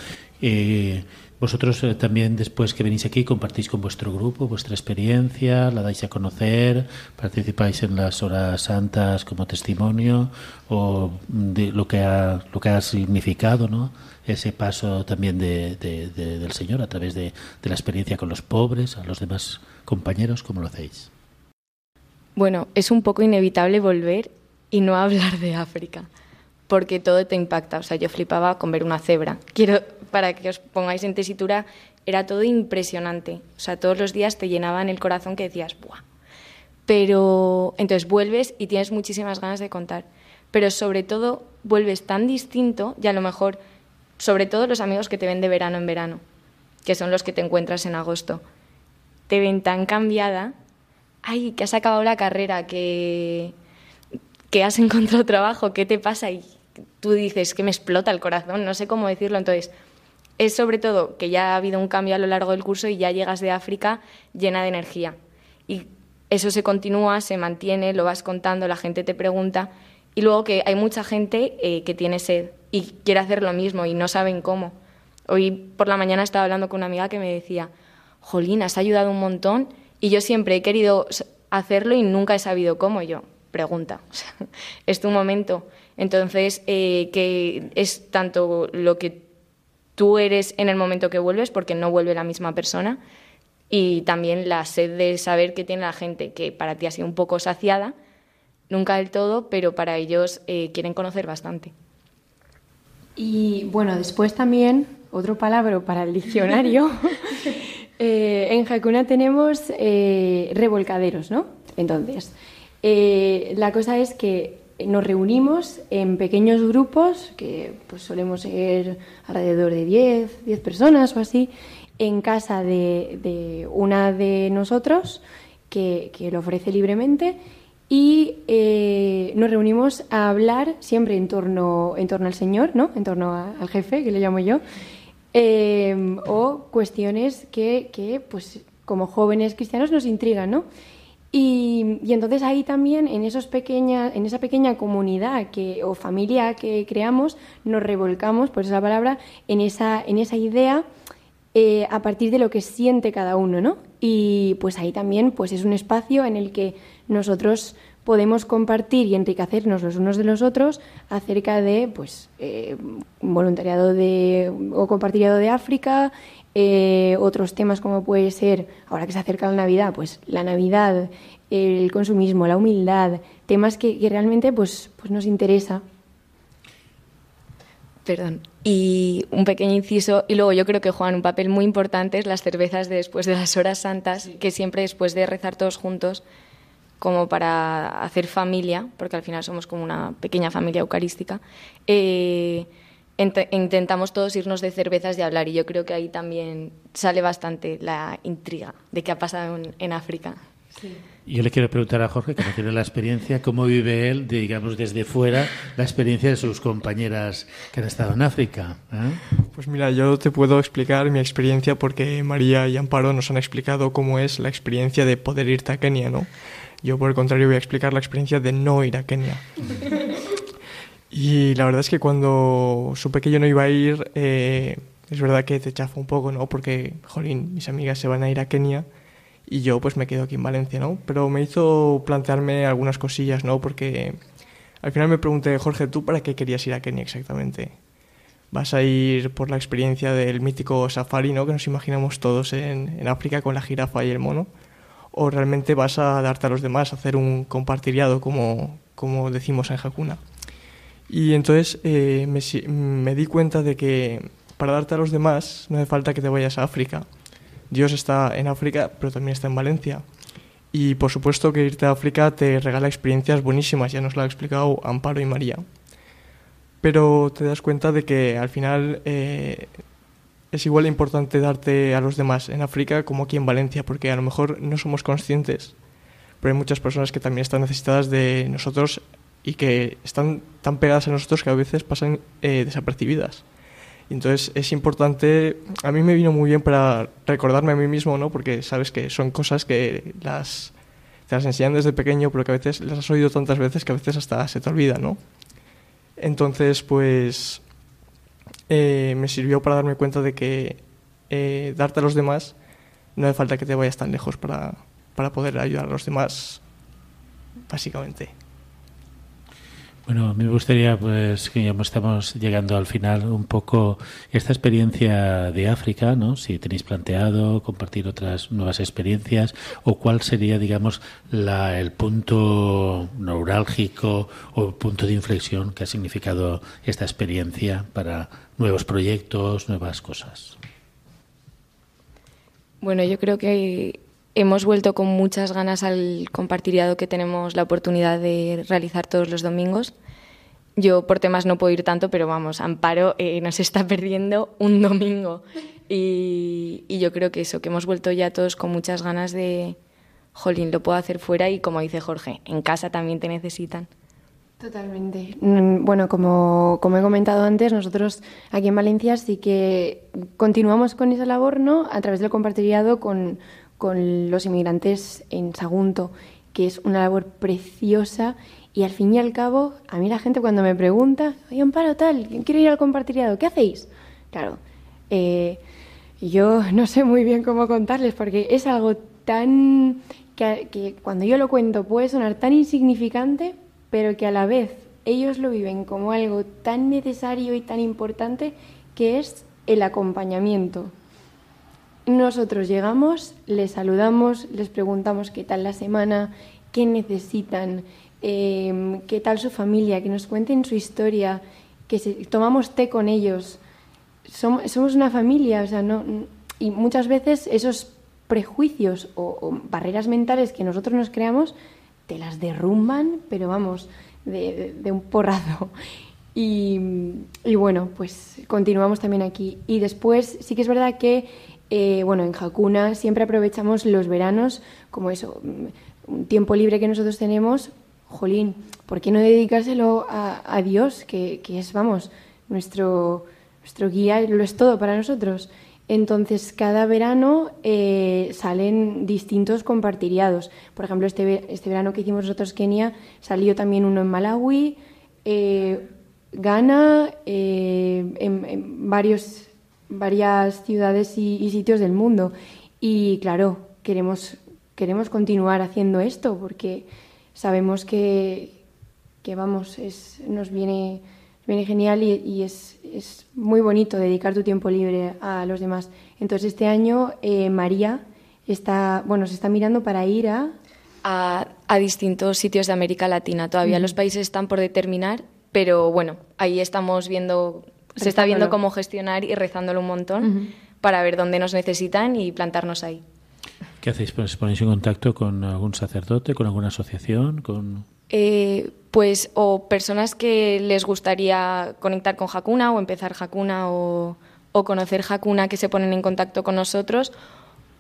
Eh, vosotros eh, también, después que venís aquí, compartís con vuestro grupo vuestra experiencia, la dais a conocer, participáis en las horas santas como testimonio o de lo que ha, lo que ha significado, ¿no? Ese paso también de, de, de, del Señor a través de, la experiencia con los pobres, a los demás compañeros, ¿cómo lo hacéis? Bueno, es un poco inevitable volver y no hablar de África porque todo te impacta. O sea, yo flipaba con ver una cebra. Quiero, para que os pongáis en tesitura, era todo impresionante. O sea, todos los días te llenaban el corazón que decías, ¡buah! Pero entonces vuelves y tienes muchísimas ganas de contar. Pero sobre todo vuelves tan distinto y a lo mejor sobre todo los amigos que te ven de verano en verano, que son los que te encuentras en agosto. Te ven tan cambiada, ay, que has acabado la carrera, que, que has encontrado trabajo, ¿qué te pasa? Y tú dices que me explota el corazón, no sé cómo decirlo. Entonces, es sobre todo que ya ha habido un cambio a lo largo del curso y ya llegas de África llena de energía. Y eso se continúa, se mantiene, lo vas contando, la gente te pregunta. Y luego que hay mucha gente eh, que tiene sed y quiere hacer lo mismo y no saben cómo. Hoy por la mañana estaba hablando con una amiga que me decía, Jolín, has ayudado un montón y yo siempre he querido hacerlo y nunca he sabido cómo. Yo, pregunta, es tu momento. Entonces, eh, que es tanto lo que tú eres en el momento que vuelves, porque no vuelve la misma persona, y también la sed de saber que tiene la gente, que para ti ha sido un poco saciada, nunca del todo, pero para ellos eh, quieren conocer bastante. Y bueno, después también, otro palabra para el diccionario. Eh, en Hakuna tenemos eh, revolcaderos, ¿no? Entonces, la cosa es que nos reunimos en pequeños grupos, que pues solemos ser alrededor de 10, 10 personas o así, en casa de, una de nosotros, que, lo ofrece libremente, y eh, nos reunimos a hablar siempre en torno, en torno al Señor, ¿no? en torno al jefe, que le llamo yo, eh, o cuestiones que, que, pues, como jóvenes cristianos nos intrigan, ¿no? Y, entonces ahí también, en, esos pequeña, en esa pequeña comunidad que, o familia que creamos, nos revolcamos, por esa palabra, en esa, en esa idea eh, a partir de lo que siente cada uno, ¿no? Y pues ahí también pues es un espacio en el que nosotros podemos compartir y enriquecernos los unos de los otros acerca de pues eh, voluntariado de o compartiriado de África eh, otros temas como puede ser, ahora que se acerca la Navidad, pues la Navidad, el consumismo, la humildad, temas que, realmente pues, pues nos interesa. Perdón. Y un pequeño inciso, y luego yo creo que juegan un papel muy importante es las cervezas de después de las horas santas, que siempre después de rezar todos juntos, como para hacer familia, porque al final somos como una pequeña familia eucarística, eh, intentamos todos irnos de cervezas y hablar y yo creo que ahí también sale bastante la intriga de qué ha pasado en, África. Yo le quiero preguntar a Jorge, que no tiene la experiencia, cómo vive él, digamos, desde fuera, la experiencia de sus compañeras que han estado en África. ¿eh? Pues mira, yo te puedo explicar mi experiencia porque María y Amparo nos han explicado cómo es la experiencia de poder irte a Kenia, ¿no? Yo, por el contrario, voy a explicar la experiencia de no ir a Kenia. Y la verdad es que cuando supe que yo no iba a ir, eh, es verdad que te chafa un poco, ¿no? Porque, jolín, mis amigas se van a ir a Kenia y yo pues me quedo aquí en Valencia, ¿no? Pero me hizo plantearme algunas cosillas, ¿no? Porque al final me pregunté, Jorge, ¿tú para qué querías ir a Kenia exactamente? ¿Vas a ir por la experiencia del mítico safari, ¿no? Que nos imaginamos todos en, en África con la jirafa y el mono. ¿O realmente vas a darte a los demás, a hacer un compartiriado como, como decimos en Hakuna? Y entonces eh, me, di cuenta de que para darte a los demás no hace falta que te vayas a África. Dios está en África, pero también está en Valencia. Y por supuesto que irte a África te regala experiencias buenísimas, ya nos lo ha explicado Amparo y María. Pero te das cuenta de que al final eh, es igual de importante darte a los demás en África como aquí en Valencia, porque a lo mejor no somos conscientes, pero hay muchas personas que también están necesitadas de nosotros y que están tan pegadas a nosotros que a veces pasan eh, desapercibidas. Entonces es importante, a mí me vino muy bien para recordarme a mí mismo, ¿no? Porque sabes que son cosas que las, te las enseñan desde pequeño, pero que a veces las has oído tantas veces que a veces hasta se te olvida, ¿no? Entonces, pues eh, me sirvió para darme cuenta de que eh, darte a los demás no hace falta que te vayas tan lejos para, para poder ayudar a los demás, básicamente. Bueno, a mí me gustaría, pues, que ya estamos llegando al final, un poco esta experiencia de África, ¿no? Si tenéis planteado compartir otras nuevas experiencias, o cuál sería, digamos, la, el punto neurálgico o punto de inflexión que ha significado esta experiencia para nuevos proyectos, nuevas cosas. Bueno, yo creo que Hemos vuelto con muchas ganas al compartiriado que tenemos la oportunidad de realizar todos los domingos. Yo por temas no puedo ir tanto, pero vamos, Amparo eh, nos está perdiendo un domingo. Y, y yo creo que eso, que hemos vuelto ya todos con muchas ganas de, jolín, lo puedo hacer fuera y como dice Jorge, en casa también te necesitan. Totalmente. Mm, Bueno, como, como he comentado antes, nosotros aquí en Valencia sí que continuamos con esa labor, ¿no? A través del compartiriado con, con los inmigrantes en Sagunto, que es una labor preciosa y al fin y al cabo, a mí la gente cuando me pregunta, oye, Amparo, tal, quiero ir al compartiriado, ¿qué hacéis? Claro, eh, yo no sé muy bien cómo contarles porque es algo tan que, que cuando yo lo cuento puede sonar tan insignificante, pero que a la vez ellos lo viven como algo tan necesario y tan importante que es el acompañamiento. Nosotros llegamos, les saludamos, les preguntamos qué tal la semana, qué necesitan, eh, qué tal su familia, que nos cuenten su historia, que tomamos té con ellos. Som- somos una familia, o sea, no, y muchas veces esos prejuicios o, barreras mentales que nosotros nos creamos te las derrumban, pero vamos, de, de- un porrazo. Y bueno, pues continuamos también aquí. Y después sí que es verdad que, eh, bueno, en Hakuna siempre aprovechamos los veranos como eso, mm, un tiempo libre que nosotros tenemos. Jolín, ¿por qué no dedicárselo a, a Dios, que, es, vamos, nuestro, nuestro guía, lo es todo para nosotros? Entonces, cada verano eh, salen distintos compartiriados. Por ejemplo, este, este verano que hicimos nosotros Kenia, salió también uno en Malawi, eh, Ghana, eh, en varios, varias ciudades y, y sitios del mundo. Y claro, queremos, queremos continuar haciendo esto porque sabemos que, que vamos, es, nos viene, viene genial y, y es, es muy bonito dedicar tu tiempo libre a los demás. Entonces este año eh, María está, bueno, se está mirando para ir a a, a distintos sitios de América Latina. Todavía los países están por determinar, pero bueno, ahí estamos viendo, se está viendo cómo gestionar y rezándolo un montón para ver dónde nos necesitan y plantarnos ahí. ¿Qué hacéis? ¿Os ponéis en contacto con algún sacerdote, con alguna asociación? con Eh, pues o personas que les gustaría conectar con Hakuna o empezar Hakuna o, o conocer Hakuna que se ponen en contacto con nosotros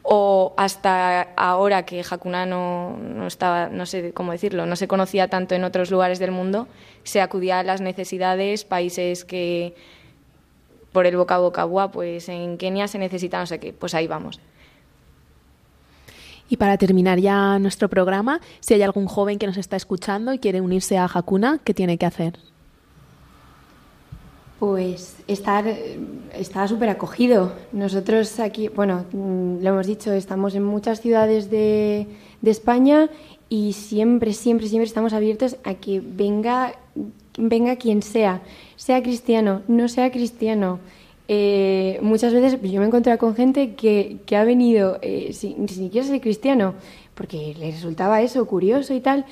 o hasta ahora que Hakuna no, no estaba, no sé cómo decirlo, no se conocía tanto en otros lugares del mundo, se acudía a las necesidades, países que por el boca a boca, "Buah, pues en Kenia se necesita no sé qué, pues ahí vamos. Y para terminar ya nuestro programa, si hay algún joven que nos está escuchando y quiere unirse a Hakuna, ¿qué tiene que hacer? Pues estar está súper acogido. Nosotros aquí, bueno, mm, lo hemos dicho, estamos en muchas ciudades de, de España y siempre, siempre, siempre estamos abiertos a que venga, venga quien sea, sea cristiano, no sea cristiano. Eh, muchas veces yo me he encontrado con gente que, que ha venido eh, sin, sin siquiera ser cristiano, porque le resultaba eso curioso y tal,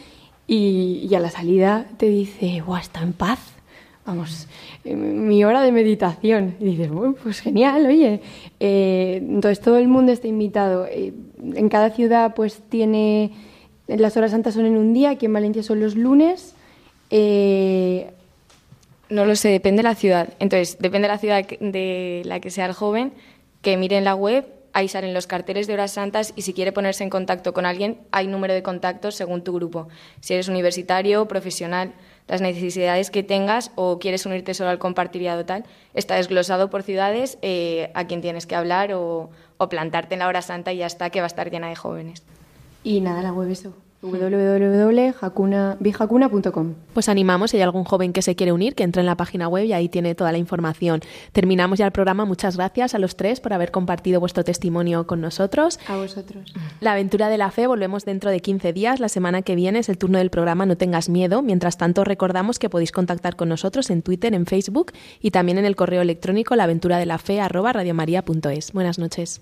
y, a la salida te dice, ¡buah, está en paz! vamos, eh, mi hora de meditación. Y dices, bueno, pues genial, oye. Entonces todo el mundo está invitado. En cada ciudad pues tiene, las horas santas son en un día, aquí en Valencia son los lunes. No lo sé, depende de la ciudad. Entonces, depende de la ciudad de la que sea el joven, que mire en la web, ahí salen los carteles de horas santas y si quiere ponerse en contacto con alguien, hay número de contactos según tu grupo. Si eres universitario, profesional, las necesidades que tengas o quieres unirte solo al compartiriado tal, está desglosado por ciudades eh, a quien tienes que hablar o, o plantarte en la hora santa y ya está, que va a estar llena de jóvenes. y nada, la web eso, www.bijacuna.com. Pues animamos, si hay algún joven que se quiere unir, que entre en la página web y ahí tiene toda la información. Terminamos ya el programa. Muchas gracias a los tres por haber compartido vuestro testimonio con nosotros. A vosotros. La aventura de la fe volvemos dentro de 15 días. La semana que viene es el turno del programa No tengas miedo. Mientras tanto, recordamos que podéis contactar con nosotros en Twitter, en Facebook y también en el correo electrónico laventuradelafe@radiomaria.es. Buenas noches.